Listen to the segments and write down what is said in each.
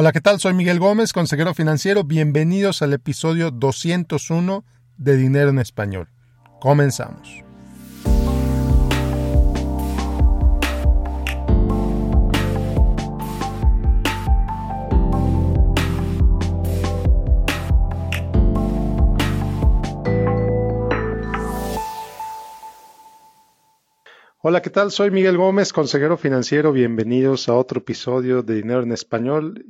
Hola, ¿qué tal? Soy Miguel Gómez, consejero financiero. Bienvenidos al episodio 201 de Dinero en Español. Comenzamos. Hola, ¿qué tal? Soy Miguel Gómez, consejero financiero. Bienvenidos a otro episodio de Dinero en Español.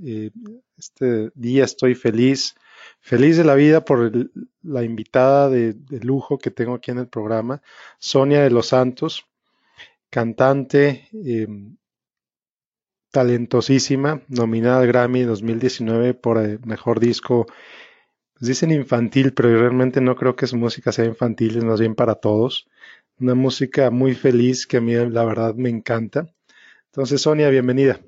Este día estoy feliz, feliz de la vida por la invitada de, lujo que tengo aquí en el programa, Sonia de los Santos, cantante em, talentosísima, nominada al Grammy 2019 por el mejor disco. Pues dicen infantil, pero realmente no creo que su música sea infantil, es más bien para todos una música muy feliz que a mí la verdad me encanta. Entonces, Sonia, bienvenida.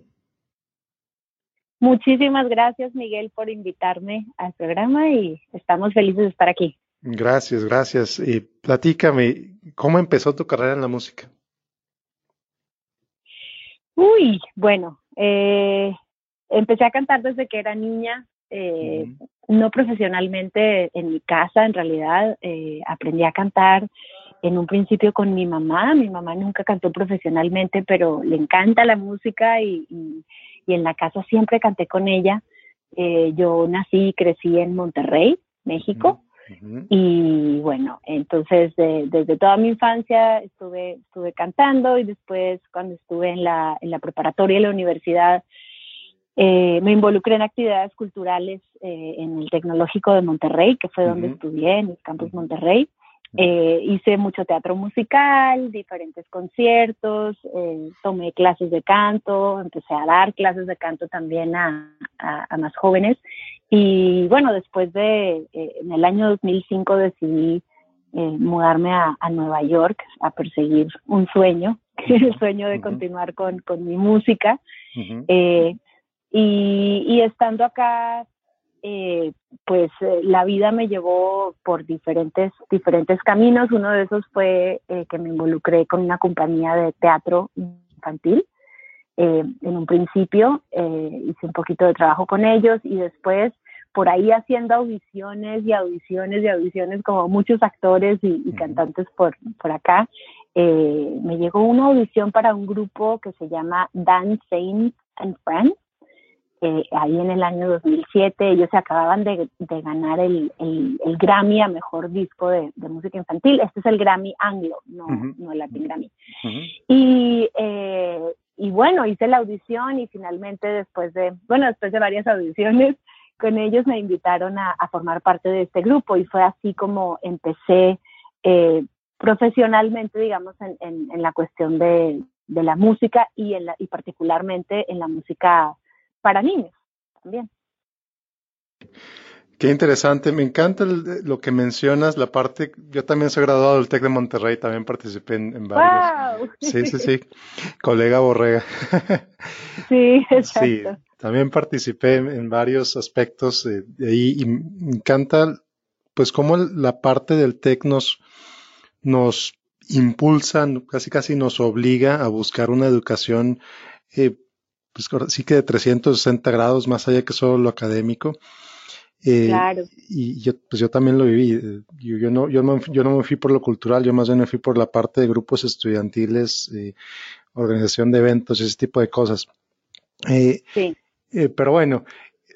Muchísimas gracias, Miguel, por invitarme al programa y estamos felices de estar aquí. Gracias, gracias. Y platícame, ¿cómo empezó tu carrera en la música? Uy, bueno, eh, empecé a cantar desde que era niña, eh, no profesionalmente en mi casa, en realidad eh, aprendí a cantar en un principio con mi mamá. Mi mamá nunca cantó profesionalmente, pero le encanta la música y, en la casa siempre canté con ella. Eh, yo nací y crecí en Monterrey, México. Y bueno, entonces desde toda mi infancia estuve, estuve cantando y después cuando estuve en la, en la preparatoria y la universidad, eh, me involucré en actividades culturales eh, en el Tecnológico de Monterrey, que fue donde estudié, en el campus Monterrey. Eh, hice mucho teatro musical, diferentes conciertos, eh, tomé clases de canto, empecé a dar clases de canto también a, más jóvenes. Y bueno, después de, eh, en el año 2005 decidí mudarme a, Nueva York a perseguir un sueño, el sueño de continuar con, mi música. y, y estando acá, eh, pues eh, la vida me llevó por diferentes, diferentes caminos. Uno de esos fue eh, que me involucré con una compañía de teatro infantil. en un principio hice un poquito de trabajo con ellos y después por ahí haciendo audiciones y audiciones y audiciones como muchos actores y, cantantes por, por acá. me llegó una audición para un grupo que se llama Dance Saints and Friends eh, ahí en el año 2007. Ellos se acababan de, ganar el, el, Grammy a Mejor Disco de, Música Infantil. Este es el Grammy Anglo, no, no el Latin Grammy. y, eh, y bueno, hice la audición y finalmente después de, bueno, después de varias audiciones con ellos me invitaron a, formar parte de este grupo y fue así como empecé eh, profesionalmente, digamos, en, en, la cuestión de, de la música y, en la, y particularmente en la música para niños también. Qué interesante, me encanta lo que mencionas, la parte, yo también soy graduado del TEC de Monterrey, también participé en, varios. Sí, sí, sí, colega Borrega. Sí, exacto. Sí, también participé en, varios aspectos de, ahí y me encanta, pues, cómo la parte del TEC nos, nos impulsa, casi casi nos obliga a buscar una educación eh, pues sí que de 360 grados más allá que solo lo académico. Eh, claro. Y yo, pues yo también lo viví. Eh, yo, no, yo, no, yo no me fui por lo cultural, yo más bien me fui por la parte de grupos estudiantiles, eh, organización de eventos, ese tipo de cosas. sí. pero bueno,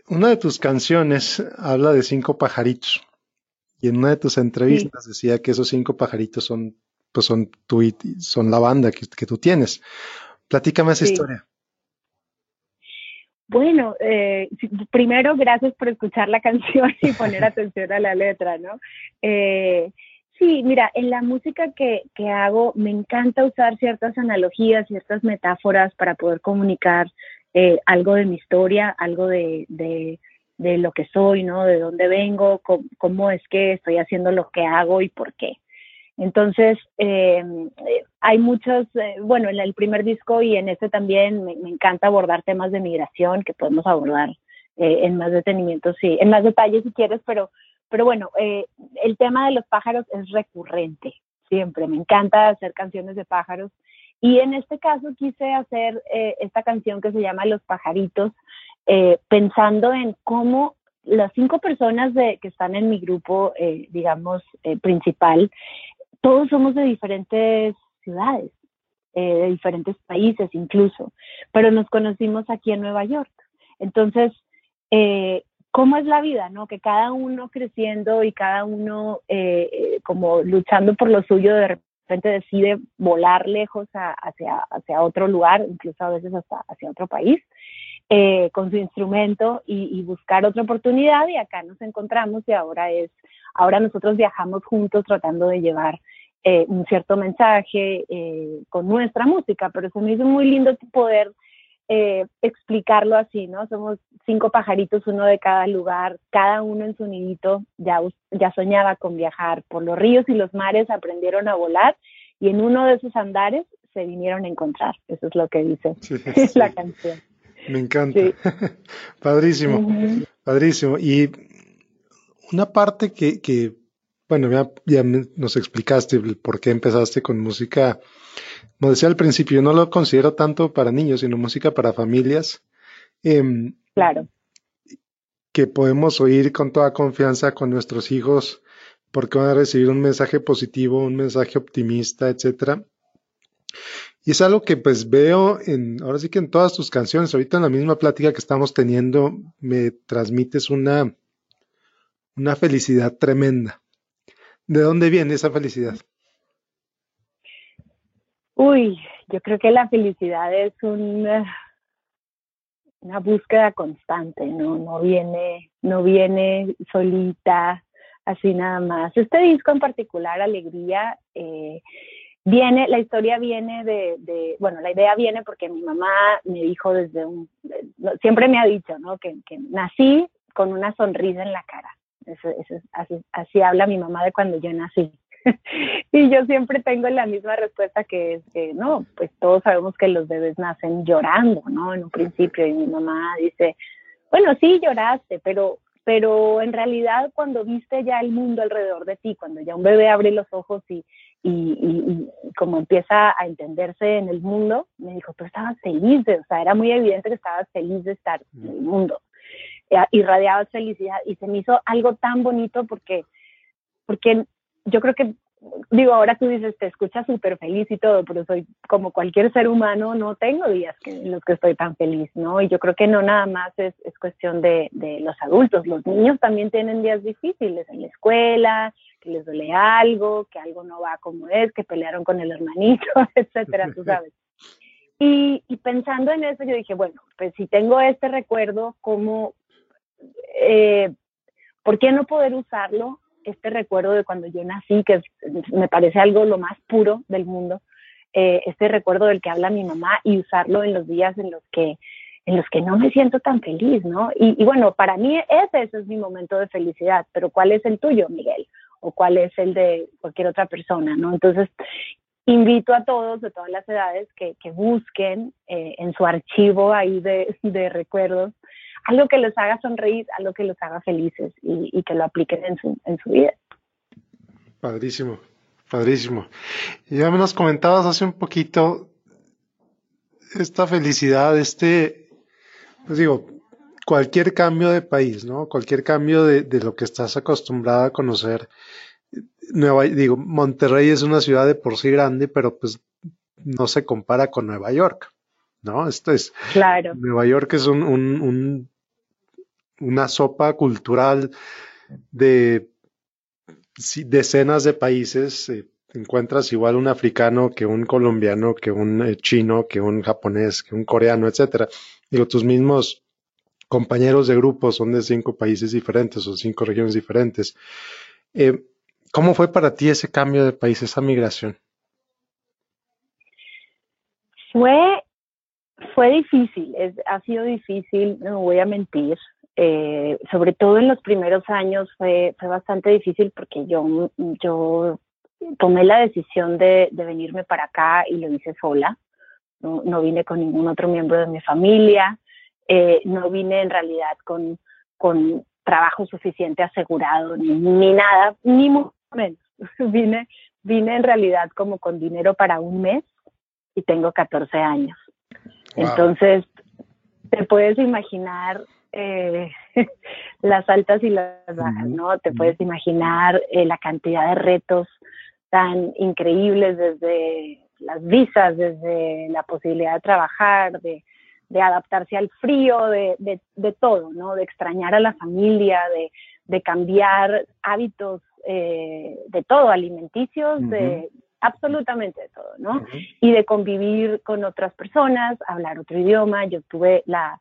una de tus canciones habla de cinco pajaritos. Y en una de tus entrevistas decía que esos cinco pajaritos son, pues son, tu, son la banda que, que tú tienes. Platícame esa historia. Bueno, eh, primero gracias por escuchar la canción y poner atención a la letra, ¿no? Eh, sí, mira, en la música que, que hago me encanta usar ciertas analogías, ciertas metáforas para poder comunicar eh, algo de mi historia, algo de, de, de, lo que soy, ¿no? De dónde vengo, cómo es que estoy haciendo lo que hago y por qué. Entonces, eh, hay muchos, eh, bueno, en el primer disco y en este también me, encanta abordar temas de migración que podemos abordar eh, en más detenimiento, sí, en más detalle si quieres, pero, pero bueno, el tema de los pájaros es recurrente, siempre, me encanta hacer canciones de pájaros. Y en este caso quise hacer esta canción que se llama Los pajaritos, eh, pensando en cómo las cinco personas de, que están en mi grupo, eh, digamos, eh, principal, todos somos de diferentes ciudades, de diferentes países incluso, pero nos conocimos aquí en Nueva York. Entonces, ¿cómo es la vida? ¿no? Que cada uno creciendo y cada uno como luchando por lo suyo, de repente decide volar lejos hacia, hacia otro lugar, incluso a veces hasta hacia otro país. Eh, con su instrumento y, buscar otra oportunidad y acá nos encontramos y ahora es, ahora nosotros viajamos juntos tratando de llevar eh, un cierto mensaje eh, con nuestra música, pero se me hizo muy lindo poder explicarlo así, ¿no? Somos cinco pajaritos, uno de cada lugar, cada uno en su nidito, ya, ya soñaba con viajar por los ríos y los mares, aprendieron a volar y en uno de esos andares se vinieron a encontrar. Eso es lo que dice la canción. Me encanta. padrísimo, padrísimo. Y una parte que, que bueno, ya, ya, nos explicaste por qué empezaste con música. Como decía al principio, yo no lo considero tanto para niños, sino música para familias. Em, claro. Que podemos oír con toda confianza con nuestros hijos porque van a recibir un mensaje positivo, un mensaje optimista, etcétera. Y es algo que pues veo en, ahora sí que en todas tus canciones, ahorita en la misma plática que estamos teniendo, me transmites una, una felicidad tremenda. ¿De dónde viene esa felicidad? Uy, yo creo que la felicidad es una, búsqueda constante, ¿no? No viene, no viene solita, así nada más. Este disco en particular, Alegría, eh, Viene, la historia viene de, bueno, la idea viene porque mi mamá me dijo desde un, siempre me ha dicho, ¿no? Que, nací con una sonrisa en la cara. Eso, así, así habla mi mamá de cuando yo nací. y yo siempre tengo la misma respuesta que es que no, pues todos sabemos que los bebés nacen llorando, ¿no? En un principio y mi mamá dice, bueno, sí lloraste, pero pero en realidad cuando viste ya el mundo alrededor de ti, cuando ya un bebé abre los ojos y, y, como empieza a entenderse en el mundo, me dijo, tú estabas feliz, o sea, era muy evidente que estabas feliz de estar en el mundo, irradiabas felicidad y se me hizo algo tan bonito porque, porque yo creo que, digo, ahora tú dices, te escuchas súper feliz y todo, pero soy como cualquier ser humano, no tengo días en los que estoy tan feliz, ¿no? Y yo creo que no nada más es, es cuestión de, de los adultos, los niños también tienen días difíciles en la escuela, que les duele algo, que algo no va como es, que pelearon con el hermanito, etcétera, tú sabes. Y, pensando en eso, yo dije, bueno, pues si tengo este recuerdo, ¿cómo, eh, ¿por qué no poder usarlo? Este recuerdo de cuando yo nací, que me parece algo lo más puro del mundo, eh, este recuerdo del que habla mi mamá y usarlo en los días en los que en los que no me siento tan feliz, ¿no? Y, bueno, para mí ese, ese es mi momento de felicidad, pero ¿cuál es el tuyo, Miguel? o cuál es el de cualquier otra persona, ¿no? Entonces, invito a todos de todas las edades que, busquen eh, en su archivo ahí de, recuerdos algo que los haga sonreír, algo que los haga felices y, que lo apliquen en su, en su vida. Padrísimo, padrísimo. Ya me nos comentabas hace un poquito esta felicidad, este, pues digo, cualquier cambio de país, ¿no? Cualquier cambio de, de lo que estás acostumbrado a conocer. Nueva, digo, Monterrey es una ciudad de por sí grande, pero pues no se compara con Nueva York, ¿no? Esto es. Claro. Nueva York es un, un, un una sopa cultural de decenas de países. Eh, encuentras igual un africano que un colombiano, que un eh, chino, que un japonés, que un coreano, etcétera. Digo, tus mismos compañeros de grupo son de cinco países diferentes o cinco regiones diferentes. Eh, ¿Cómo fue para ti ese cambio de país, esa migración? Fue, fue difícil, ha sido difícil, no voy a mentir. Eh, sobre todo en los primeros años fue, fue bastante difícil porque yo, yo tomé la decisión de, de venirme para acá y lo hice sola. No, no, vine con ningún otro miembro de mi familia. Eh, no vine en realidad con, con trabajo suficiente asegurado ni, ni nada, ni mucho menos. vine, vine en realidad como con dinero para un mes y tengo 14 años. Entonces, te puedes imaginar eh, las altas y las bajas, ¿no? Te puedes imaginar eh, la cantidad de retos tan increíbles desde las visas, desde la posibilidad de trabajar, de, adaptarse al frío, de, todo, ¿no? De extrañar a la familia, de, cambiar hábitos eh, de todo, alimenticios, de absolutamente de todo, ¿no? Y de convivir con otras personas, hablar otro idioma. Yo tuve la,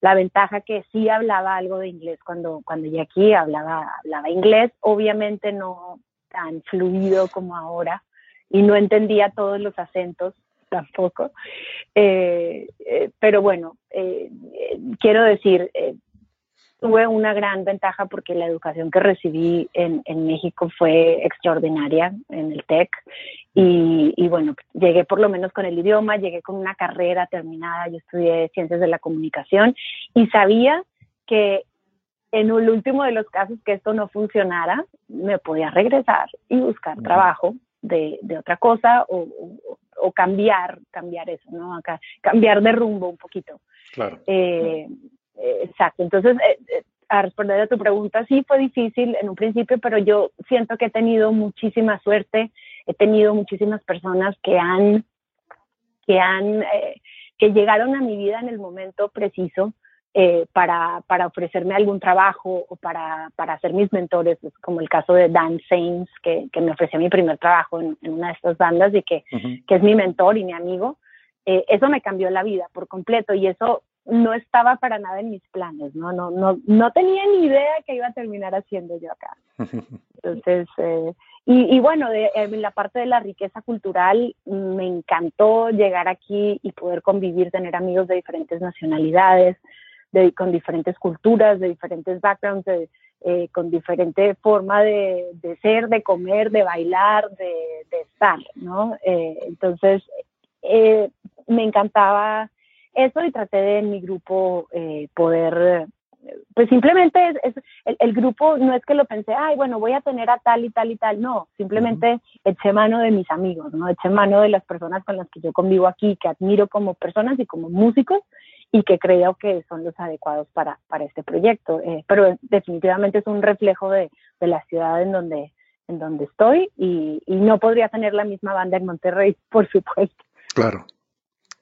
la ventaja que sí hablaba algo de inglés cuando, cuando aquí, hablaba, hablaba inglés, obviamente no tan fluido como ahora y no entendía todos los acentos tampoco. Eh, eh, pero bueno, eh, quiero decir, tuve una gran ventaja porque la educación que recibí en, en México fue extraordinaria en el TEC y, y, bueno, llegué por lo menos con el idioma, llegué con una carrera terminada, yo estudié ciencias de la comunicación y sabía que en el último de los casos que esto no funcionara, me podía regresar y buscar trabajo de, de otra cosa o, o, cambiar, cambiar eso, ¿no? Acá, cambiar de rumbo un poquito. Claro. Eh, exacto. Entonces, eh, eh, a responder a tu pregunta, sí fue difícil en un principio, pero yo siento que he tenido muchísima suerte, he tenido muchísimas personas que han, que han, eh, que llegaron a mi vida en el momento preciso eh, para, para, ofrecerme algún trabajo o para, para ser mis mentores, como el caso de Dan Sainz, que, que me ofreció mi primer trabajo en, una de estas bandas y que, que es mi mentor y mi amigo. Eh, eso me cambió la vida por completo y eso no estaba para nada en mis planes, ¿no? No, no, no tenía ni idea que iba a terminar haciendo yo acá. Entonces, eh, y, y, bueno, de, en la parte de la riqueza cultural, me encantó llegar aquí y poder convivir, tener amigos de diferentes nacionalidades, de, con diferentes culturas, de diferentes backgrounds, de, eh, con diferente forma de, de, ser, de comer, de bailar, de, de estar, ¿no? Eh, entonces, eh, me encantaba eso y traté de en mi grupo eh, poder, pues simplemente es, el, grupo no es que lo pensé, ay, bueno, voy a tener a tal y tal y tal, no, simplemente eché mano de mis amigos, ¿no? Eché mano de las personas con las que yo convivo aquí, que admiro como personas y como músicos y que creo que son los adecuados para, para este proyecto. Eh, pero definitivamente es un reflejo de, de, la ciudad en donde, en donde estoy y, y no podría tener la misma banda en Monterrey, por supuesto. Claro,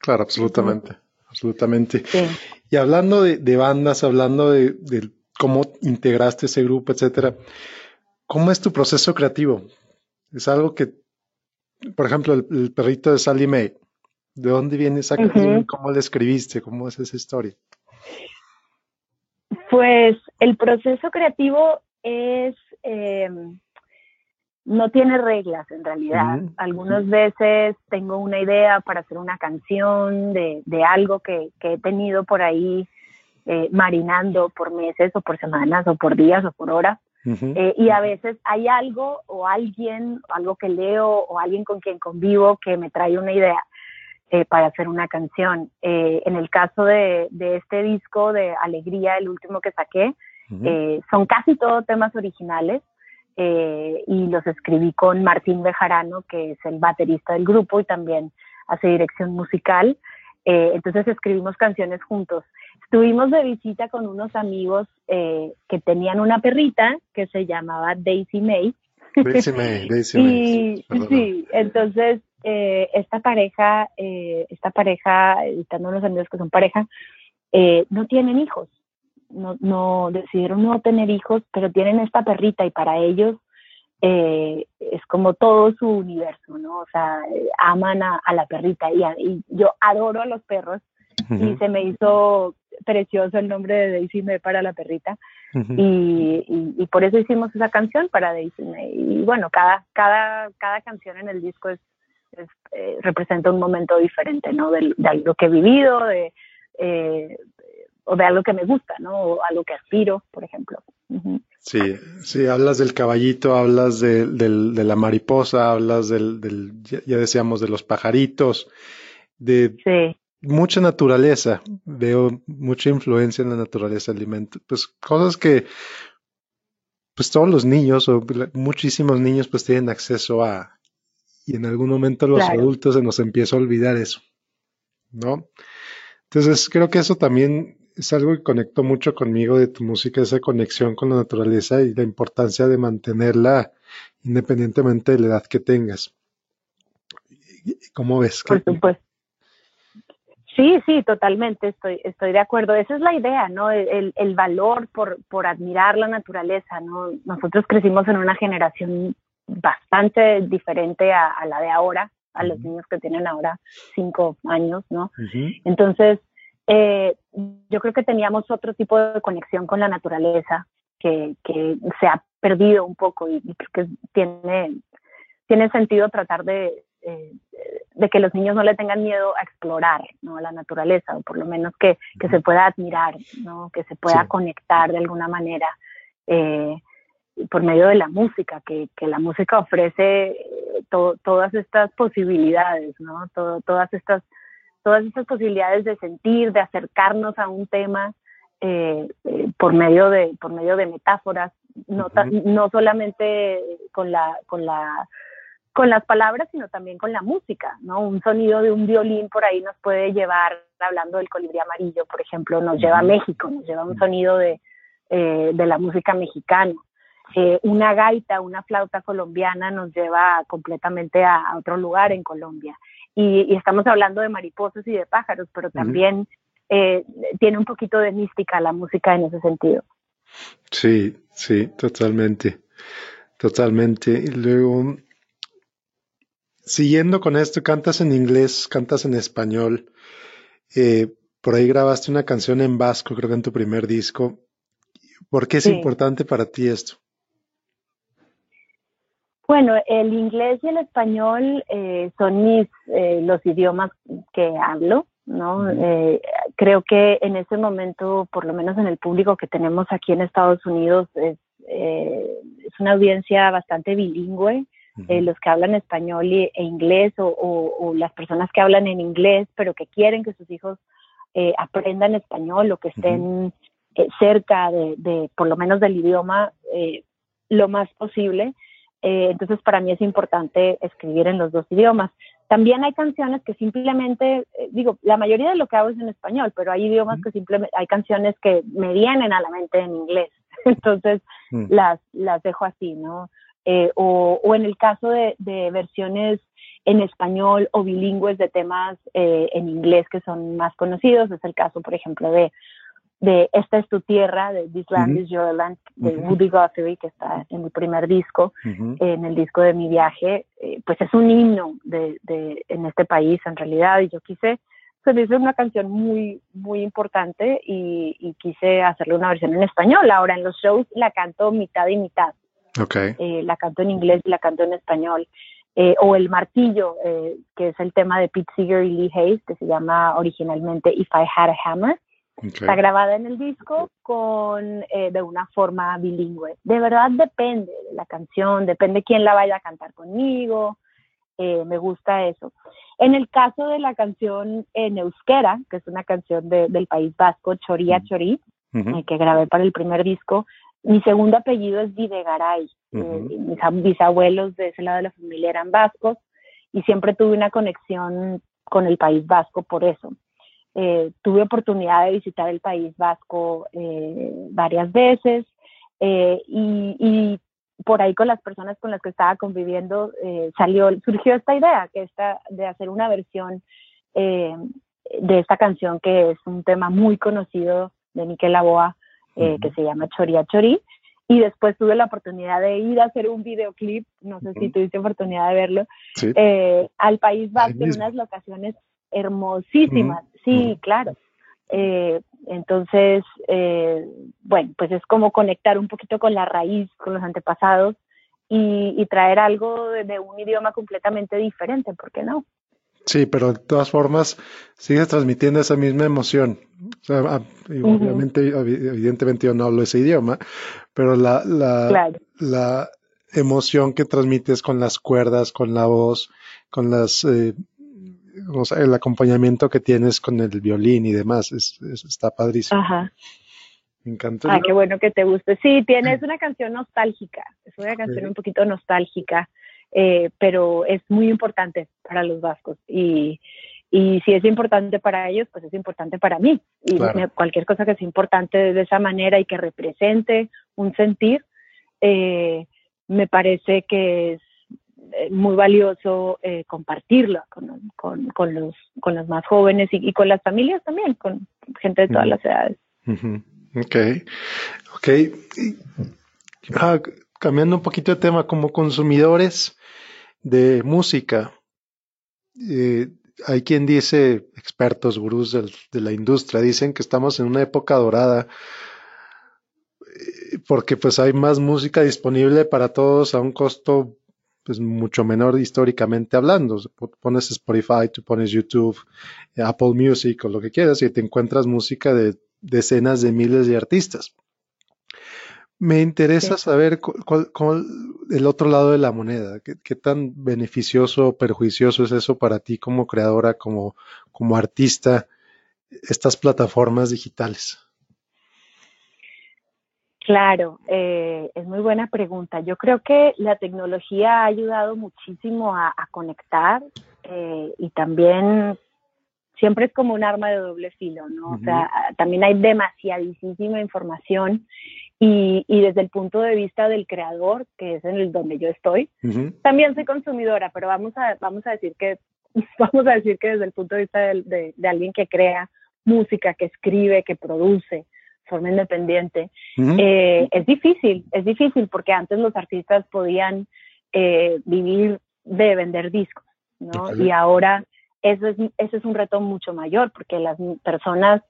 claro, absolutamente absolutamente. Y hablando de, bandas, hablando de, cómo integraste ese grupo, etcétera, ¿cómo es tu proceso creativo? Es algo que, por ejemplo, el, perrito de Sally May, ¿de dónde viene esa canción? ¿Cómo la escribiste? ¿Cómo es esa historia? Pues el proceso creativo es eh, no tiene reglas en realidad. Algunas veces tengo una idea para hacer una canción de, de algo que, que, he tenido por ahí eh, marinando por meses o por semanas o por días o por horas. eh, y a veces hay algo o alguien, algo que leo o alguien con quien convivo que me trae una idea eh, para hacer una canción. Eh, en el caso de, de, este disco de Alegría, el último que saqué, eh, son casi todos temas originales. Eh, y los escribí con Martín Bejarano, que es el baterista del grupo y también hace dirección musical. Eh, entonces escribimos canciones juntos. Estuvimos de visita con unos amigos eh, que tenían una perrita que se llamaba Daisy May. Daisy May, Daisy May. y, sí, entonces esta pareja, esta pareja, estando unos amigos que son pareja, no tienen hijos no, no decidieron no tener hijos, pero tienen esta perrita y para ellos eh, es como todo su universo, ¿no? O sea, aman a, la perrita y, yo adoro a los perros y se me hizo precioso el nombre de Daisy May para la perrita y, y, por eso hicimos esa canción para Daisy May y bueno, cada, cada, cada canción en el disco es, eh, representa un momento diferente, ¿no? De, algo que he vivido, de, eh, o de algo que me gusta, ¿no? O algo que aspiro, por ejemplo. Sí, sí, hablas del caballito, hablas de, de la mariposa, hablas del, del, ya decíamos, de los pajaritos, de mucha naturaleza. Veo mucha influencia en la naturaleza alimento. Pues cosas que, pues todos los niños o muchísimos niños pues tienen acceso a, y en algún momento los adultos se nos empieza a olvidar eso, ¿no? Entonces creo que eso también es algo que conectó mucho conmigo de tu música, esa conexión con la naturaleza y la importancia de mantenerla independientemente de la edad que tengas. ¿Cómo ves? Por supuesto. Sí, sí, totalmente, estoy, estoy de acuerdo. Esa es la idea, ¿no? El, el valor por, por admirar la naturaleza, ¿no? Nosotros crecimos en una generación bastante diferente a, la de ahora, a los niños que tienen ahora cinco años, ¿no? Entonces, eh, yo creo que teníamos otro tipo de conexión con la naturaleza que, que se ha perdido un poco y, creo que tiene, tiene sentido tratar de, eh, de que los niños no le tengan miedo a explorar ¿no? la naturaleza, o por lo menos que, que se pueda admirar, ¿no? que se pueda conectar de alguna manera eh, por medio de la música, que, que la música ofrece eh, todas estas posibilidades, ¿no? todas, estas, todas estas posibilidades de sentir, de acercarnos a un tema por, medio de, por medio de metáforas, no, no solamente con la, con la con las palabras, sino también con la música, ¿no? Un sonido de un violín por ahí nos puede llevar, hablando del colibrí amarillo, por ejemplo, nos lleva a México, nos lleva un sonido de, eh, de la música mexicana. Eh, una gaita, una flauta colombiana nos lleva completamente a, otro lugar en Colombia. Y, estamos hablando de mariposas y de pájaros, pero también eh, tiene un poquito de mística la música en ese sentido. Sí, sí, totalmente. Totalmente. Y luego, siguiendo con esto, cantas en inglés, cantas en español. Eh, por ahí grabaste una canción en vasco, creo que en tu primer disco. ¿Por qué es importante para ti esto? Bueno, el inglés y el español eh, son mis eh, los idiomas que hablo, ¿no? creo que en ese momento, por lo menos en el público que tenemos aquí en Estados Unidos, es, es una audiencia bastante bilingüe. Eh, los que hablan español e inglés o, las personas que hablan en inglés, pero que quieren que sus hijos eh, aprendan español o que estén eh, cerca de, por lo menos del idioma lo más posible. Entonces, para mí es importante escribir en los dos idiomas. También hay canciones que simplemente, digo, la mayoría de lo que hago es en español, pero hay idiomas que simplemente, hay canciones que me vienen a la mente en inglés. Entonces, mm. las, las dejo así, ¿no? Eh, o, en el caso de, versiones en español o bilingües de temas eh, en inglés que son más conocidos. Es el caso, por ejemplo, de, de Esta es tu tierra, de This Land is Your Land, de Woody Guthrie, que está en mi primer disco, en el disco de mi viaje. Eh, pues es un himno de, de, en este país, en realidad, y yo quise pues es una canción muy, muy importante y, y, quise hacerle una versión en español. Ahora en los shows la canto mitad y mitad. Eh, la canto en inglés y la canto en español. Eh, o El Martillo, que es el tema de Pete Seeger y Lee Hayes, que se llama originalmente If I Had a Hammer. Está grabada en el disco con de una forma bilingüe. De verdad depende de la canción, depende quién la vaya a cantar conmigo. me gusta eso. En el caso de la canción en euskera, que es una canción del País Vasco, Choría Chorí, que grabé para el primer disco, mi segundo apellido es Videgaray. Eh, mis bisabuelos de ese lado de la familia eran vascos y siempre tuve una conexión con el País Vasco por eso. Eh, tuve oportunidad de visitar el País Vasco eh, varias veces y, por ahí con las personas con las que estaba conviviendo salió, surgió esta idea que esta, de hacer una versión de esta canción que es un tema muy conocido de Miquel Aboa eh, que se llama Choría Chorí. Y después tuve la oportunidad de ir a hacer un videoclip, no sé si tuviste oportunidad de verlo, eh, al País Vasco en unas locaciones hermosísimas. Sí, claro. Eh, entonces, bueno, pues es como conectar un poquito con la raíz, con los antepasados y, traer algo de, un idioma completamente diferente, ¿por qué no? Sí, pero de todas formas sigues transmitiendo esa misma emoción. Ah, obviamente, evidentemente yo no hablo ese idioma, pero la, la, la emoción que transmites con las cuerdas, con la voz, con las, eh, o sea, el acompañamiento que tienes con el violín y demás, es, está padrísimo. Ajá. Me encanta. Ah, qué bueno que te guste. Sí, tienes una canción nostálgica, es una canción un poquito nostálgica. Eh, pero es muy importante para los vascos y, Y si es importante para ellos, pues es importante para mí. Y cualquier cosa que sea importante de esa manera y que represente un sentir, eh, me parece que es muy valioso eh, compartirlo con, con, los, con los más jóvenes y, con las familias también, con gente de todas las edades. Ok, ok. Ah, cambiando un poquito de tema, como consumidores de música, eh, hay quien dice, expertos, gurús de la industria, dicen que estamos en una época dorada porque pues hay más música disponible para todos a un costo pues mucho menor históricamente hablando. Pones Spotify, tú pones YouTube, Apple Music o lo que quieras y te encuentras música de decenas de miles de artistas. Me interesa saber cuál, el otro lado de la moneda, ¿Qué, qué, tan beneficioso o perjuicioso es eso para ti como creadora, como, como artista, estas plataformas digitales. Claro, eh, es muy buena pregunta. Yo creo que la tecnología ha ayudado muchísimo a, conectar eh, y también siempre es como un arma de doble filo, ¿no? O sea, también hay demasiadísima información y, desde el punto de vista del creador, que es en el donde yo estoy, también soy consumidora, pero vamos a, vamos a decir que vamos a decir que desde el punto de vista de alguien que crea música, que escribe, que produce, forma independiente, eh, es difícil, es difícil porque antes los artistas podían eh, vivir de vender discos, ¿no? Y ahora eso es, eso es un reto mucho mayor porque las personas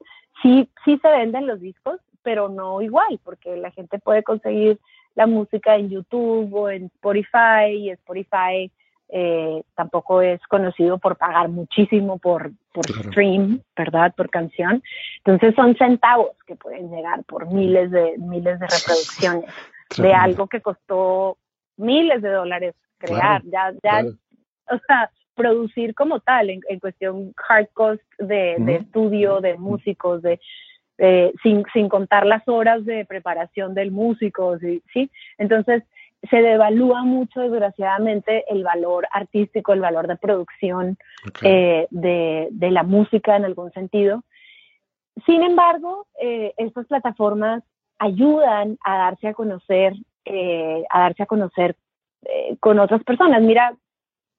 sí, sí se venden los discos, pero no igual, porque la gente puede conseguir la música en YouTube o en Spotify y Spotify eh, tampoco es conocido por pagar muchísimo por, por stream, ¿verdad? Por canción. Entonces son centavos que pueden llegar por miles de, miles de reproducciones de algo que costó miles de dólares crear. Ya, ya, o sea, producir como tal, en, cuestión hard cost de, estudio, de músicos, de, sin, sin contar las horas de preparación del músico, ¿sí? Entonces, se devalúa mucho, desgraciadamente, el valor artístico, el valor de producción eh, de, de, la música en algún sentido. Sin embargo, eh, estas plataformas ayudan a darse a conocer, eh, a darse a conocer con otras personas. Mira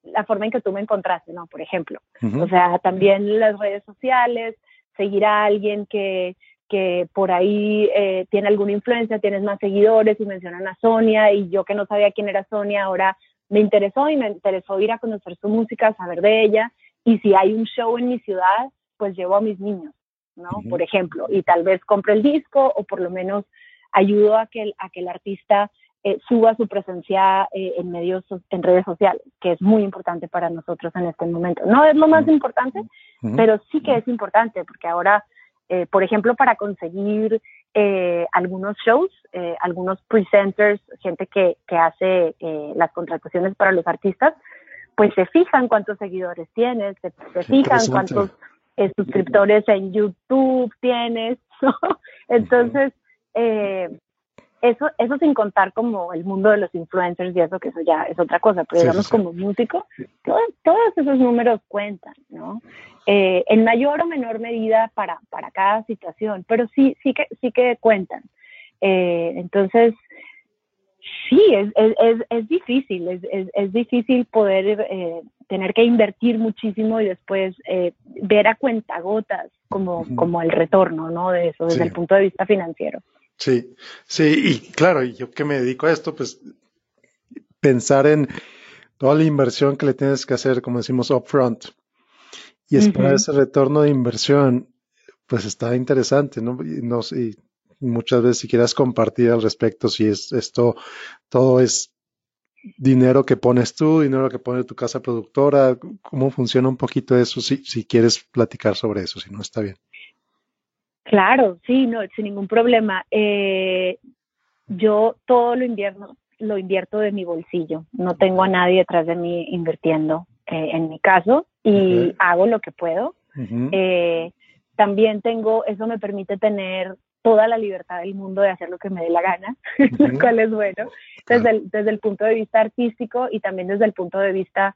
la forma en que tú me encontraste, ¿no? Por ejemplo. O sea, también las redes sociales, seguir a alguien que que por ahí eh, tiene alguna influencia, tienes más seguidores y mencionan a Sonia y yo que no sabía quién era Sonia, ahora me interesó y me interesó ir a conocer su música, saber de ella. Y si hay un show en mi ciudad, pues llevo a mis niños, ¿no? Por ejemplo, y tal vez compre el disco o por lo menos ayudo a que el, a que el artista eh, suba su presencia eh, en medios, en redes sociales, que es muy importante para nosotros en este momento. No es lo más importante, pero sí que es importante porque ahora eh, por ejemplo, para conseguir eh, algunos shows, eh, algunos presenters, gente que, que hace las contrataciones para los artistas, pues se fijan cuántos seguidores tienes, se, fijan cuántos suscriptores en YouTube tienes, Entonces, eso, eso sin contar como el mundo de los influencers y eso, que eso ya es otra cosa, pero digamos como músico, todos esos números cuentan, ¿no? Eh, en mayor o menor medida para, para cada situación, pero sí, sí que, sí que cuentan. Eh, entonces, sí, es, es, es difícil, es, es, difícil poder eh, tener que invertir muchísimo y después ver a cuentagotas como, como el retorno, ¿no? De eso, desde el punto de vista financiero. Sí, sí, y claro, y yo que me dedico a esto, pues pensar en toda la inversión que le tienes que hacer, como decimos, upfront, y esperar ese retorno de inversión, pues está interesante, ¿no? Y, no y muchas veces si quieras compartir al respecto, si es esto, todo es dinero que pones tú, dinero que pone tu casa productora, cómo funciona un poquito eso, si, si quieres platicar sobre eso, si no está bien. Claro, sí, no, sin ningún problema. Eh, yo todo lo invierno, lo invierto de mi bolsillo. No tengo a nadie detrás de mí invirtiendo, eh, en mi caso, y hago lo que puedo. Eh, también tengo, eso me permite tener toda la libertad del mundo de hacer lo que me dé la gana, lo cual es bueno, desde, el, desde el punto de vista artístico y también desde el punto de vista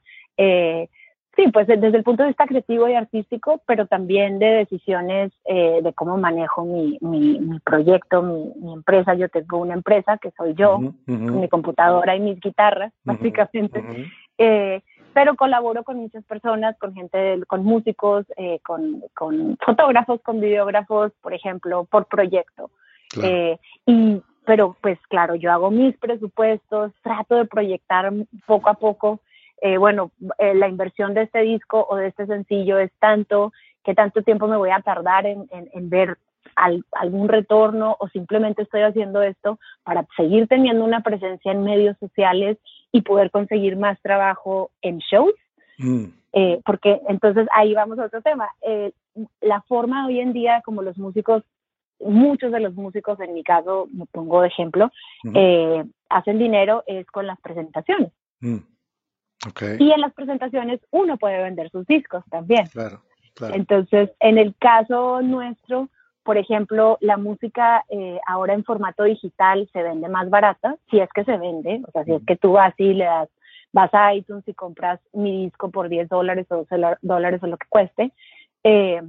Sí, pues desde el punto de vista creativo y artístico, pero también de decisiones eh, de cómo manejo mi, mi, proyecto, mi, empresa. Yo tengo una empresa que soy yo, con mi computadora y mis guitarras, básicamente. Eh, pero colaboro con muchas personas, con gente, con músicos, eh, con, con, fotógrafos, con videógrafos, por ejemplo, por proyecto. y pero pues claro, yo hago mis presupuestos, trato de proyectar poco a poco eh, bueno, eh, la inversión de este disco o de este sencillo es tanto, que tanto tiempo me voy a tardar en, ver algún retorno o simplemente estoy haciendo esto para seguir teniendo una presencia en medios sociales y poder conseguir más trabajo en shows. Mm. Eh, porque entonces ahí vamos a otro tema. la forma hoy en día como los músicos, muchos de los músicos, en mi caso, me pongo de ejemplo, hacen dinero es con las presentaciones. Mm. Y en las presentaciones uno puede vender sus discos también. Claro, Entonces, en el caso nuestro, por ejemplo, la música eh, ahora en formato digital se vende más barata, si es que se vende, o sea, si es que tú vas y le das, vas a iTunes y compras mi disco por 10 dólares o 12 dólares o lo que cueste. Eh,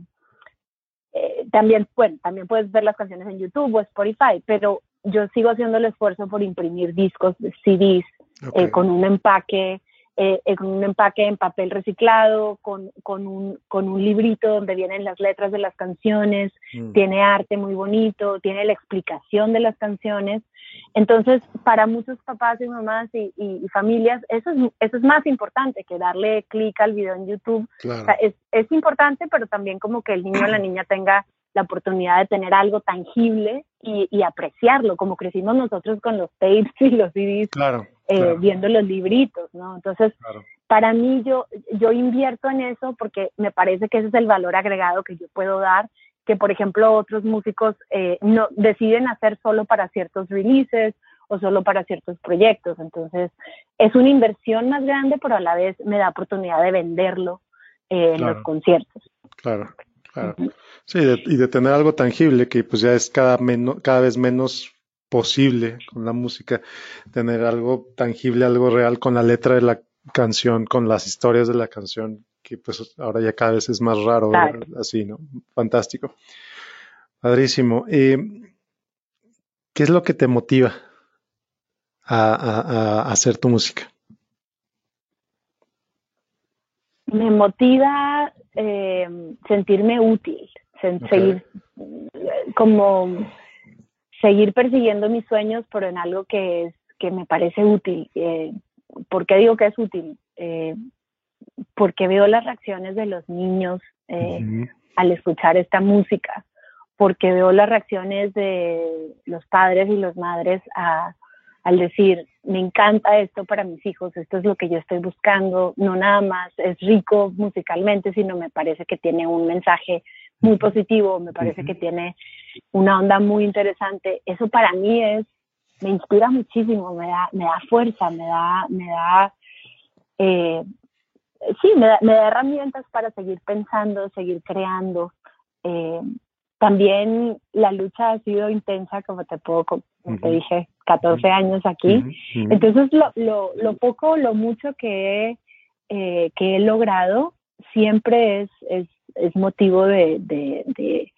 eh, también, bueno, también puedes ver las canciones en YouTube o Spotify, pero yo sigo haciendo el esfuerzo por imprimir discos, CDs, con un empaque eh, con un empaque en papel reciclado, con, con, un, con un librito donde vienen las letras de las canciones, mm. tiene arte muy bonito, tiene la explicación de las canciones. Entonces, para muchos papás y mamás y, y, familias, eso es, eso es más importante que darle clic al video en YouTube. es, es importante, pero también como que el niño o la niña tenga la oportunidad de tener algo tangible y, y, apreciarlo, como crecimos nosotros con los tapes y los CDs, claro. Eh, viendo los libritos, ¿no? Entonces, para mí yo, yo invierto en eso porque me parece que ese es el valor agregado que yo puedo dar, que por ejemplo otros músicos eh, no deciden hacer solo para ciertos releases o solo para ciertos proyectos. Entonces, es una inversión más grande, pero a la vez me da oportunidad de venderlo eh, en los conciertos. Claro, claro. Sí, y de tener algo tangible que pues ya es cada, menos, cada vez menos posible con la música, tener algo tangible, algo real con la letra de la canción, con las historias de la canción, que pues ahora ya cada vez es más raro, así, ¿no? Fantástico. Padrísimo. Eh, ¿Qué es lo que te motiva a, hacer tu música? Me motiva eh, sentirme útil, seguir como seguir persiguiendo mis sueños, pero en algo que, es, que me parece útil. Eh, ¿Por qué digo que es útil? Eh, porque veo las reacciones de los niños eh, al escuchar esta música, porque veo las reacciones de los padres y las madres al decir, me encanta esto para mis hijos, esto es lo que yo estoy buscando, no nada más es rico musicalmente, sino me parece que tiene un mensaje muy positivo, me parece que tiene una onda muy interesante. Eso para mí es, me inspira muchísimo, me da, me da fuerza, me da, me da, eh, sí, me da, me da, herramientas para seguir pensando, seguir creando. Eh, también la lucha ha sido intensa, como te puedo, como te dije, 14 años aquí. Entonces, lo, lo, lo, poco, lo mucho que he, eh, que he logrado siempre es, es es motivo de, de,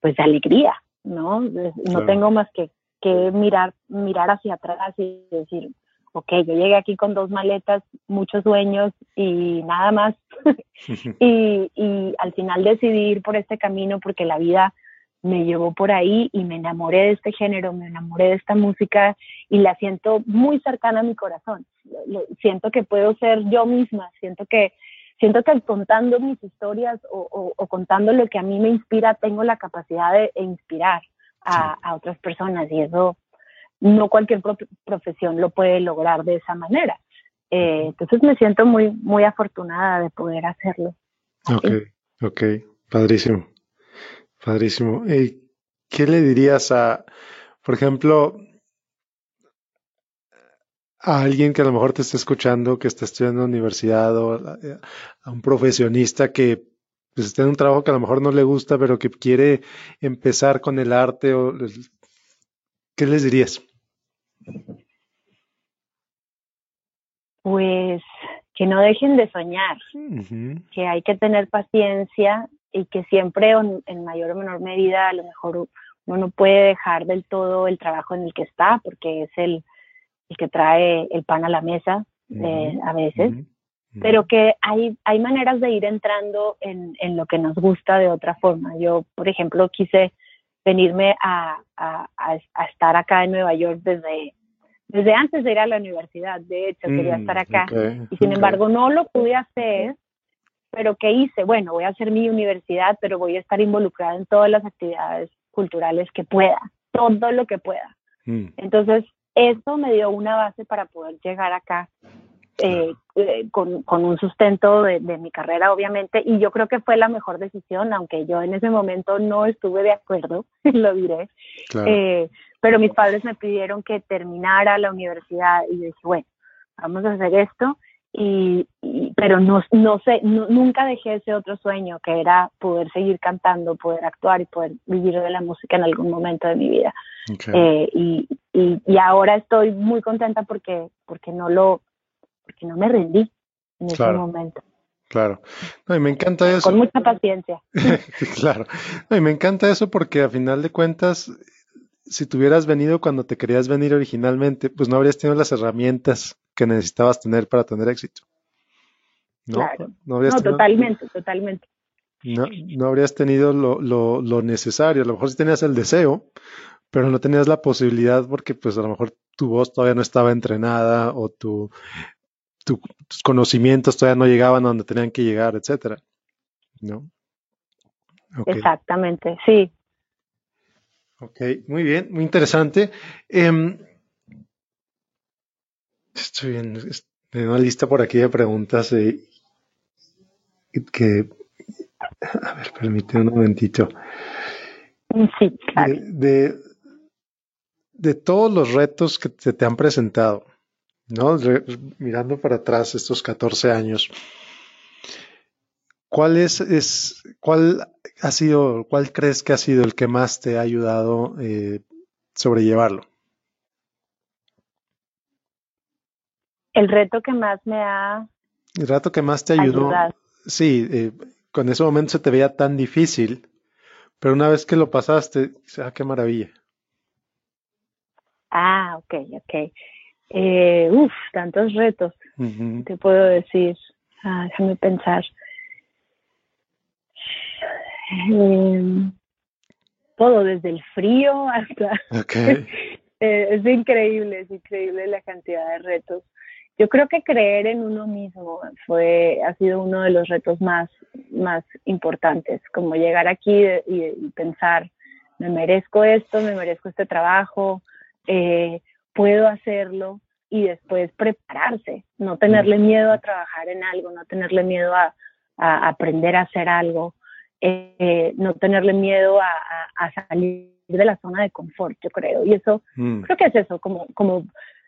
pues de alegría, ¿no? No tengo más que, que mirar, mirar hacia atrás y decir, ok, yo llegué aquí con dos maletas, muchos sueños y nada más. y, y al final decidí ir por este camino porque la vida me llevó por ahí y me enamoré de este género, me enamoré de esta música y la siento muy cercana a mi corazón. Siento que puedo ser yo misma, siento que siento que contando mis historias o, contando lo que a mí me inspira, tengo la capacidad de inspirar a, otras personas y eso no cualquier profesión lo puede lograr de esa manera. Eh, entonces me siento muy, muy afortunada de poder hacerlo. Ok, ok, padrísimo, padrísimo. ¿Qué le dirías a, por ejemplo, a alguien que a lo mejor te está escuchando, que está estudiando en la universidad o a, un profesionista que pues, está en un trabajo que a lo mejor no le gusta, pero que quiere empezar con el arte, o, ¿qué les dirías? Pues que no dejen de soñar, que hay que tener paciencia y que siempre en mayor o menor medida a lo mejor uno no puede dejar del todo el trabajo en el que está porque es el, el que trae el pan a la mesa eh, a veces, pero que hay, hay maneras de ir entrando en, en, lo que nos gusta de otra forma. Yo, por ejemplo, quise venirme a, a, a, estar acá en Nueva York desde, desde antes de ir a la universidad, de hecho, quería mm, estar acá. y sin embargo, no lo pude hacer, pero ¿qué hice? Bueno, voy a hacer mi universidad, pero voy a estar involucrada en todas las actividades culturales que pueda, todo lo que pueda. Mm. Entonces, eso me dio una base para poder llegar acá eh, eh, con, un sustento de, mi carrera, obviamente, y yo creo que fue la mejor decisión, aunque yo en ese momento no estuve de acuerdo, lo diré, eh, pero mis padres me pidieron que terminara la universidad y dije, bueno, vamos a hacer esto, y, pero no, no sé, nunca dejé ese otro sueño que era poder seguir cantando, poder actuar y poder vivir de la música en algún momento de mi vida. y, y, y, ahora estoy muy contenta porque, porque no lo, porque no me rendí en ese momento. Claro. y me encanta eso. Con mucha paciencia. claro. y me encanta eso porque a final de cuentas, si tuvieras venido cuando te querías venir originalmente, pues no habrías tenido las herramientas que necesitabas tener para tener éxito. ¿No? Claro. No, totalmente, totalmente. No, no habrías tenido lo, lo, lo, necesario. A lo mejor sí tenías el deseo, pero no tenías la posibilidad porque pues a lo mejor tu voz todavía no estaba entrenada o tu, tus conocimientos todavía no llegaban a donde tenían que llegar, etcétera. ¿No? Exactamente, sí. Ok, muy bien, muy interesante. Em, estoy viendo una lista por aquí de preguntas eh, que, a ver, permíteme un momentito. Sí, claro. de, de todos los retos que se te han presentado, ¿no? mirando para atrás estos 14 años, ¿cuál es, es, cuál ha sido, cuál crees que ha sido el que más te ha ayudado eh, sobrellevarlo? El reto que más me ha el reto que más te ayudó. Sí, eh, con ese momento se te veía tan difícil, pero una vez que lo pasaste, ah, qué maravilla. Ah, ok, ok. Eh, uf, tantos retos, te puedo decir. Ah, déjame pensar. Em, todo, desde el frío hasta... Okay. Eh, es increíble, es increíble la cantidad de retos. Yo creo que creer en uno mismo fue, ha sido uno de los retos más, más importantes, como llegar aquí y, pensar, me merezco esto, me merezco este trabajo, eh, puedo hacerlo y después prepararse, no tenerle miedo a trabajar en algo, no tenerle miedo a, aprender a hacer algo, eh, no tenerle miedo a, salir de la zona de confort, yo creo. Y eso, mm. creo que es eso, como, como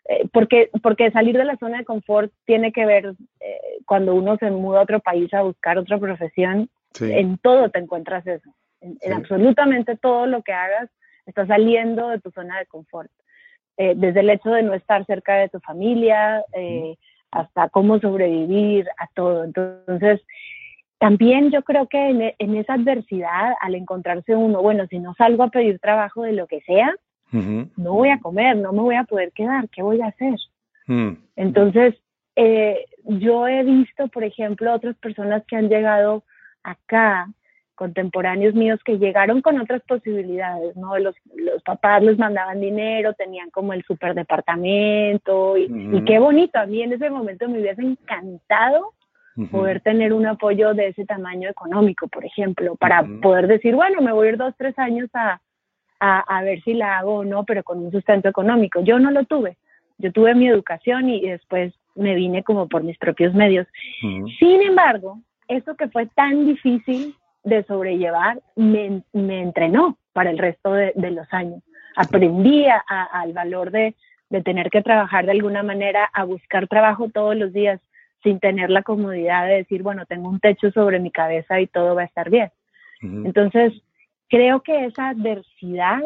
eh, porque, porque salir de la zona de confort tiene que ver eh, cuando uno se muda a otro país a buscar otra profesión, en todo te encuentras eso. en, absolutamente todo lo que hagas, está saliendo de tu zona de confort. Eh, desde el hecho de no estar cerca de tu familia, eh, hasta cómo sobrevivir a todo. Entonces, también yo creo que en, esa adversidad, al encontrarse uno, bueno, si no salgo a pedir trabajo de lo que sea, no voy a comer, no me voy a poder quedar, ¿qué voy a hacer? Mm. Entonces, eh, yo he visto, por ejemplo, otras personas que han llegado acá contemporáneos míos que llegaron con otras posibilidades, ¿no? Los, los papás les mandaban dinero, tenían como el superdepartamento y, y qué bonito, a mí en ese momento me hubiese encantado poder tener un apoyo de ese tamaño económico, por ejemplo, para poder decir, bueno, me voy a ir dos, tres años a, a, a, ver si la hago o no, pero con un sustento económico. Yo no lo tuve, yo tuve mi educación y después me vine como por mis propios medios. Sin embargo, eso que fue tan difícil de sobrellevar me, me entrenó para el resto de, los años. Aprendí al valor de, de tener que trabajar de alguna manera, a buscar trabajo todos los días sin tener la comodidad de decir, bueno, tengo un techo sobre mi cabeza y todo va a estar bien. Entonces, creo que esa adversidad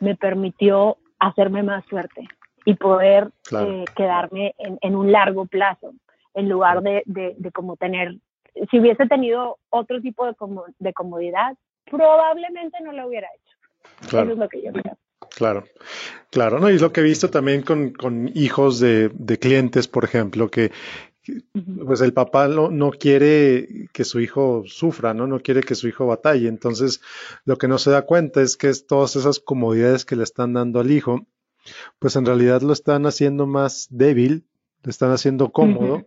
me permitió hacerme más fuerte y poder eh, quedarme en, en, un largo plazo. en lugar de, de, de como tener, si hubiese tenido otro tipo de, como, de comodidad, probablemente no lo hubiera hecho. Claro. Eso es lo que yo creo. Claro, claro, ¿no? Y lo que he visto también con, con hijos de, de, clientes, por ejemplo, que pues el papá no, no, quiere que su hijo sufra, ¿no? No quiere que su hijo batalle. Entonces, lo que no se da cuenta es que es todas esas comodidades que le están dando al hijo, pues en realidad lo están haciendo más débil, lo están haciendo cómodo.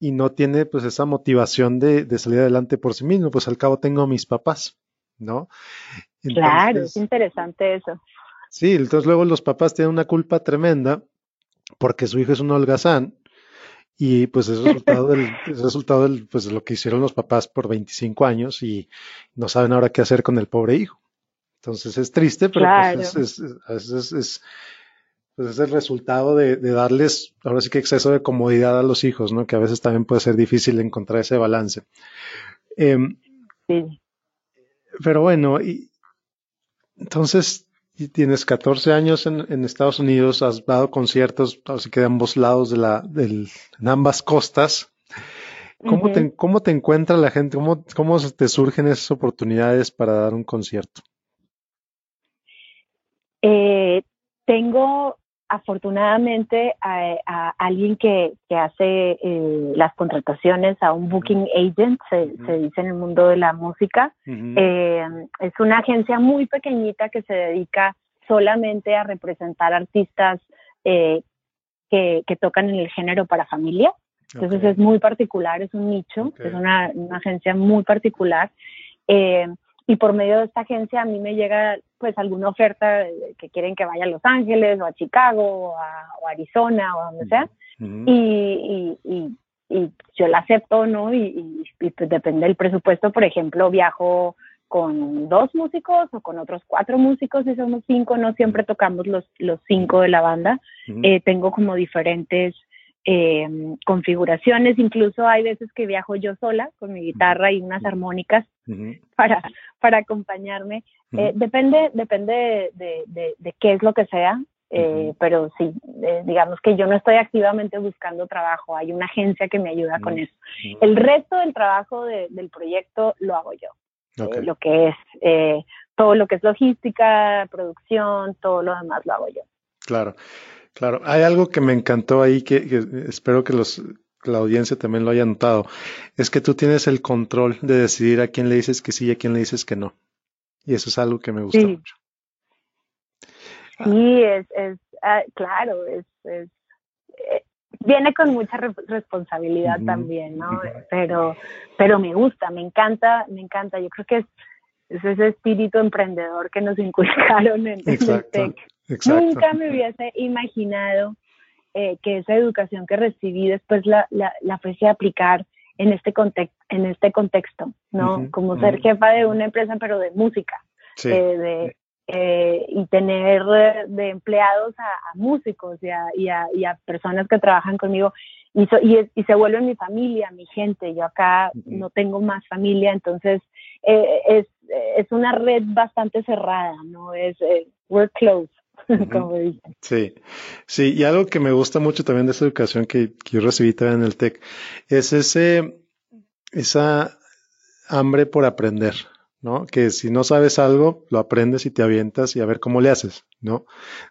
Y no tiene pues esa motivación de, de, salir adelante por sí mismo, pues al cabo tengo a mis papás, ¿no? Entonces, claro, es interesante eso. Sí, entonces luego los papás tienen una culpa tremenda porque su hijo es un holgazán y pues es resultado del, es resultado del, pues, de lo que hicieron los papás por 25 años y no saben ahora qué hacer con el pobre hijo. Entonces es triste, pero claro. pues es, es, es, es, pues es el resultado de, de, darles ahora sí que exceso de comodidad a los hijos, ¿no? Que a veces también puede ser difícil encontrar ese balance. Eh, sí. Pero bueno, y, entonces y tienes 14 años en, en, Estados Unidos, has dado conciertos, así que de ambos lados de la, del, en ambas costas. ¿Cómo, uh -huh. te, ¿Cómo te encuentra la gente? ¿Cómo, ¿Cómo te surgen esas oportunidades para dar un concierto? Eh, tengo afortunadamente a, a alguien que, que hace eh, las contrataciones a un booking agent, se, uh -huh. se dice en el mundo de la música. Uh -huh. eh, es una agencia muy pequeñita que se dedica solamente a representar artistas eh, que, que, tocan en el género para familia. Entonces okay. es muy particular, es un nicho, okay. es una, una, agencia muy particular. Y por medio de esta agencia a mí me llega pues alguna oferta que quieren que vaya a Los Ángeles o a Chicago o a, o a Arizona o donde sea. Uh -huh. y, y, y, y, yo la acepto no y, pues depende del presupuesto. Por ejemplo viajo con dos músicos o con otros cuatro músicos si somos cinco no siempre tocamos los los cinco de la banda. Uh -huh. eh, tengo como diferentes eh, configuraciones, incluso hay veces que viajo yo sola con mi guitarra y unas armónicas uh -huh. para, para acompañarme. Uh -huh. eh, depende depende de, de, de, qué es lo que sea, eh, uh -huh. pero sí, eh, digamos que yo no estoy activamente buscando trabajo, hay una agencia que me ayuda con eso. El resto del trabajo de, del proyecto lo hago yo, okay. lo que es eh, todo lo que es logística, producción, todo lo demás lo hago yo. Claro. Claro, hay algo que me encantó ahí que, que espero que los, la audiencia también lo haya notado, es que tú tienes el control de decidir a quién le dices que sí y a quién le dices que no. Y eso es algo que me gusta sí. mucho. Sí, es, es uh, claro, es, es eh, viene con mucha re responsabilidad también, ¿no? Pero, pero me gusta, me encanta, me encanta. Yo creo que es, es ese espíritu emprendedor que nos inculcaron en, Exacto. en el TEC Exacto. Nunca me hubiese imaginado eh, que esa educación que recibí después la, la, la fuese a aplicar en este, contexto, en este contexto, ¿no? Uh -huh, Como ser uh -huh. jefa de una empresa, pero de música. Sí. Eh, de, eh, y tener de empleados a, a músicos y a, y, a, y a, personas que trabajan conmigo. Y, so, y, y, se vuelve mi familia, mi gente. Yo acá uh -huh. no tengo más familia, entonces eh, es, es una red bastante cerrada, ¿no? Es, eh, we're close. como dicen. Sí, sí, y algo que me gusta mucho también de esa educación que, que yo recibí también en el TEC es ese, esa hambre por aprender, ¿no? Que si no sabes algo, lo aprendes y te avientas y a ver cómo le haces, ¿no?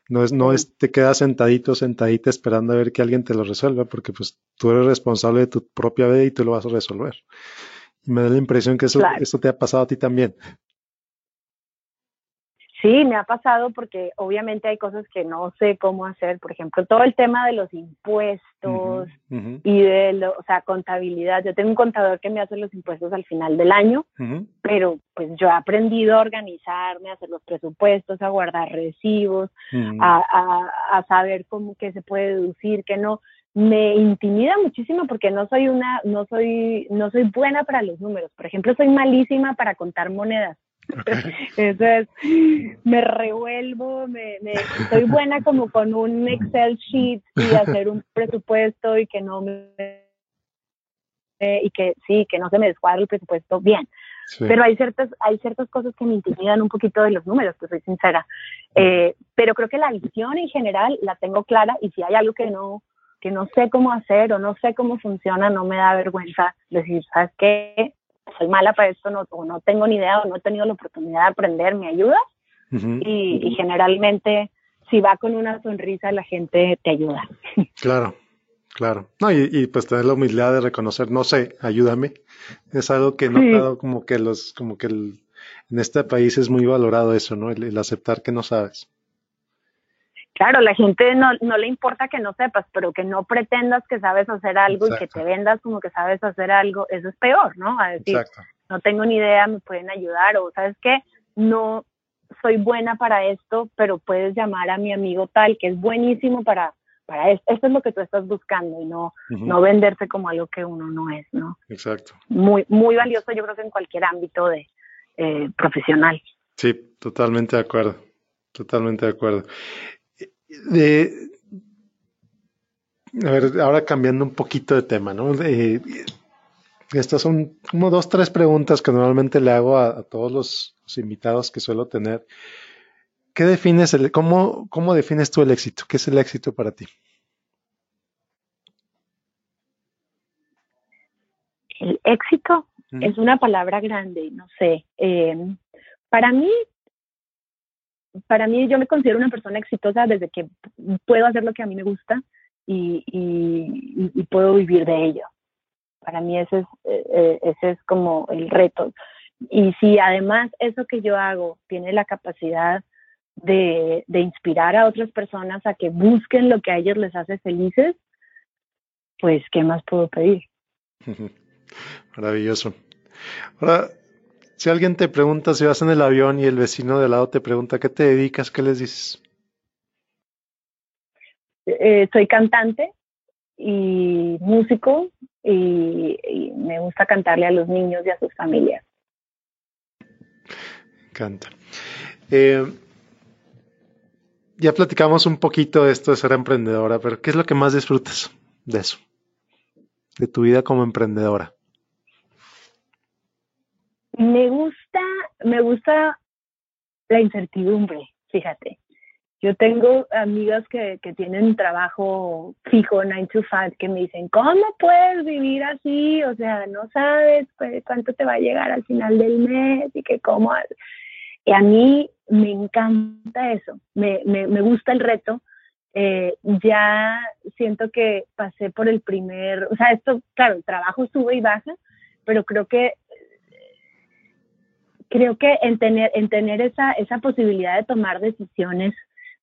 No es, no es, te quedas sentadito, sentadita esperando a ver que alguien te lo resuelva, porque pues tú eres responsable de tu propia vida y tú lo vas a resolver. Y me da la impresión que eso, claro. eso te ha pasado a ti también. Sí, me ha pasado porque obviamente hay cosas que no sé cómo hacer. Por ejemplo, todo el tema de los impuestos uh -huh, uh -huh. y de, lo, o sea, contabilidad. Yo tengo un contador que me hace los impuestos al final del año, uh -huh. pero pues yo he aprendido a organizarme, a hacer los presupuestos, a guardar recibos, a, a, a, saber cómo que se puede deducir, que no. Me intimida muchísimo porque no soy una, no soy, no soy buena para los números. Por ejemplo, soy malísima para contar monedas. Entonces, me revuelvo, me, me, soy buena como con un Excel sheet y hacer un presupuesto y que no me y que sí, que no se me descuadre el presupuesto bien. Sí. Pero hay ciertas, hay ciertas cosas que me intimidan un poquito de los números, que soy sincera. Eh, pero creo que la visión en general la tengo clara y si hay algo que no, que no sé cómo hacer o no sé cómo funciona, no me da vergüenza decir, ¿sabes qué? Soy mala para esto no, o no tengo ni idea o no he tenido la oportunidad de aprender, ¿me ayudas? y, generalmente, si va con una sonrisa, la gente te ayuda. Claro, claro. No, y, pues tener la humildad de reconocer, no sé, ayúdame. Es algo que he notado como que los, como que el, en este país es muy valorado eso, ¿no? el aceptar que no sabes. Claro, la gente no, no le importa que no sepas, pero que no pretendas que sabes hacer algo y que te vendas como que sabes hacer algo, eso es peor, ¿no? A decir, no tengo ni idea, me pueden ayudar o sabes qué, no soy buena para esto, pero puedes llamar a mi amigo tal que es buenísimo para para esto. Esto es lo que tú estás buscando y no no venderse como algo que uno no es, ¿no? Exacto. Muy muy valioso, yo creo que en cualquier ámbito de eh, profesional. Sí, totalmente de acuerdo. Totalmente de acuerdo. De, a ver, ahora cambiando un poquito de tema, ¿no? estas son como dos, tres preguntas que normalmente le hago a, todos los, invitados que suelo tener. ¿Qué defines, el, cómo, cómo defines tú el éxito? ¿Qué es el éxito para ti? El éxito es una palabra grande, no sé. Eh, para mí, para mí yo me considero una persona exitosa desde que puedo hacer lo que a mí me gusta y, puedo vivir de ello. Para mí ese es, eh, eh, ese es como el reto. Y si además eso que yo hago tiene la capacidad de, de inspirar a otras personas a que busquen lo que a ellos les hace felices, pues ¿qué más puedo pedir? Maravilloso. Ahora, si alguien te pregunta si vas en el avión y el vecino de lado te pregunta qué te dedicas, ¿qué les dices? Eh, soy cantante y músico y, me gusta cantarle a los niños y a sus familias. Canta. Eh, ya platicamos un poquito de esto de ser emprendedora, pero ¿qué es lo que más disfrutas de eso? De tu vida como emprendedora. Me gusta, me gusta la incertidumbre, fíjate. Yo tengo amigas que, que tienen trabajo fijo, 9 to 5, que me dicen, ¿cómo puedes vivir así? O sea, no sabes pues, cuánto te va a llegar al final del mes y que cómo... Y a mí me encanta eso, me, me, me gusta el reto. Eh, ya siento que pasé por el primer, o sea, esto, claro, el trabajo sube y baja, pero creo que creo que en tener, en tener esa, esa posibilidad de tomar decisiones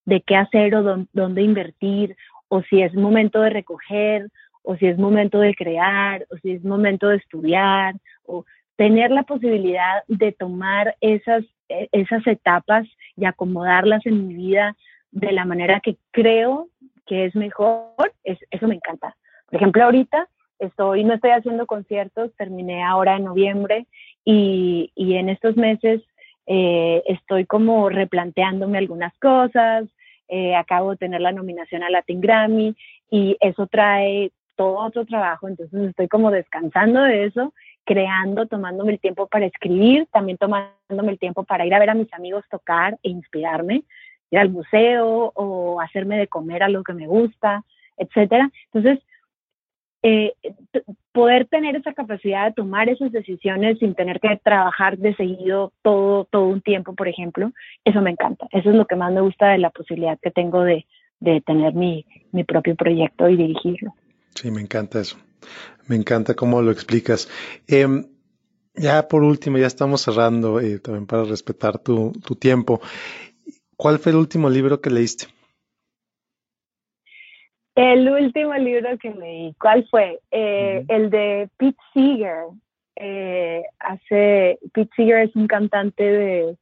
de qué hacer o dónde invertir, o si es momento de recoger, o si es momento de crear, o si es momento de estudiar, o tener la posibilidad de tomar esas, e, esas etapas y acomodarlas en mi vida de la manera que creo que es mejor, eso me encanta. Por ejemplo, ahorita estoy, no estoy haciendo conciertos, terminé ahora en noviembre y, y en estos meses eh, estoy como replanteándome algunas cosas, eh, acabo de tener la nominación a Latin Grammy y eso trae todo otro trabajo, entonces estoy como descansando de eso, creando, tomándome el tiempo para escribir, también tomándome el tiempo para ir a ver a mis amigos tocar e inspirarme, ir al museo o hacerme de comer a lo que me gusta, etcétera. Entonces, eh, poder tener esa capacidad de tomar esas decisiones sin tener que trabajar de seguido todo, todo un tiempo, por ejemplo, eso me encanta. Eso es lo que más me gusta de la posibilidad que tengo de, de tener mi, mi propio proyecto y dirigirlo. Sí, me encanta eso. Me encanta cómo lo explicas. Eh, ya por último, ya estamos cerrando, eh, también para respetar tu, tu tiempo. ¿Cuál fue el último libro que leíste? El último libro que leí, ¿cuál fue? Eh, el de Pete Seeger. Eh, hace, Pete Seeger es un cantante de,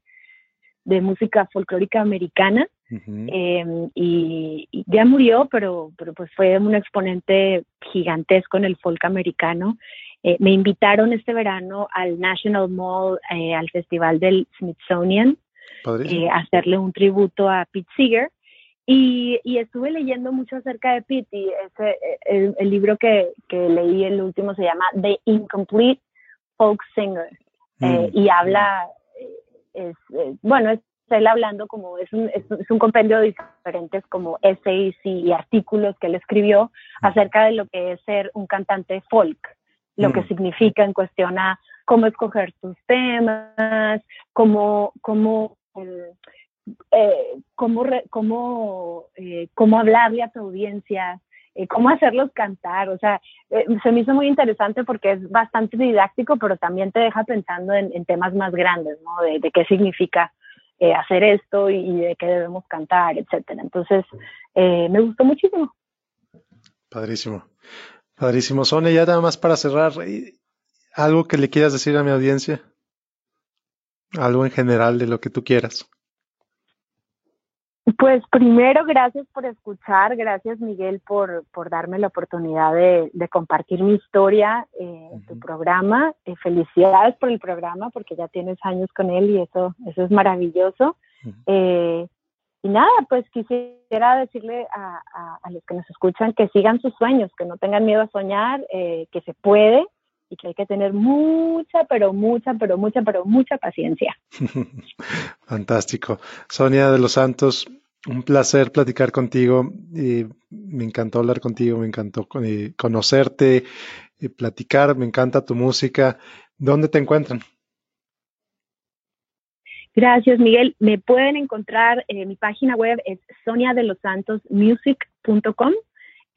de música folclórica americana em, y, ya murió, pero, pero pues fue un exponente gigantesco en el folk americano. Eh, me invitaron este verano al National Mall, al festival del Smithsonian, a hacerle un tributo a Pete Seeger. Y, y, estuve leyendo mucho acerca de Pete ese, el, libro que, que, leí, el último, se llama The Incomplete Folk Singer. Eh, mm. y habla, es, bueno, es él hablando como es un, es, un compendio de diferentes como essays y, artículos que él escribió acerca de lo que es ser un cantante folk, lo que mm. significa en cuestión a cómo escoger tus temas, cómo, cómo, em, eh, cómo, cómo, eh, cómo hablarle a tu audiencia, eh, cómo hacerlos cantar. O sea, eh, se me hizo muy interesante porque es bastante didáctico, pero también te deja pensando en, temas más grandes, ¿no? De, qué significa hacer esto y, de qué debemos cantar, etcétera. Entonces, me gustó muchísimo. Padrísimo. Padrísimo. Sonia, ya nada más para cerrar, ¿algo que le quieras decir a mi audiencia? Algo en general de lo que tú quieras. Pues primero, gracias por escuchar, gracias Miguel por, por darme la oportunidad de, compartir mi historia eh, en tu programa. Eh, felicidades por el programa porque ya tienes años con él y eso, eso es maravilloso. Eh, y nada, pues quisiera decirle a, a, los que nos escuchan que sigan sus sueños, que no tengan miedo a soñar, que se puede y que hay que tener mucha, pero mucha, pero mucha, pero mucha paciencia. Fantástico. Sonia de los Santos, un placer platicar contigo. Y me encantó hablar contigo, me encantó eh, conocerte, y platicar, me encanta tu música. ¿Dónde te encuentran? Gracias, Miguel. Me pueden encontrar, en mi página web es soniadelosantosmusic.com.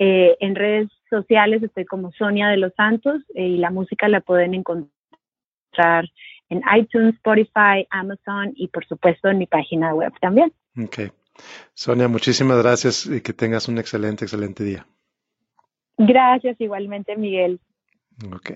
Eh, en redes sociales estoy como Sonia de los Santos eh, y la música la pueden encontrar en iTunes, Spotify, Amazon y por supuesto en mi página web también. Ok. Sonia, muchísimas gracias y que tengas un excelente, excelente día. Gracias igualmente, Miguel. Ok.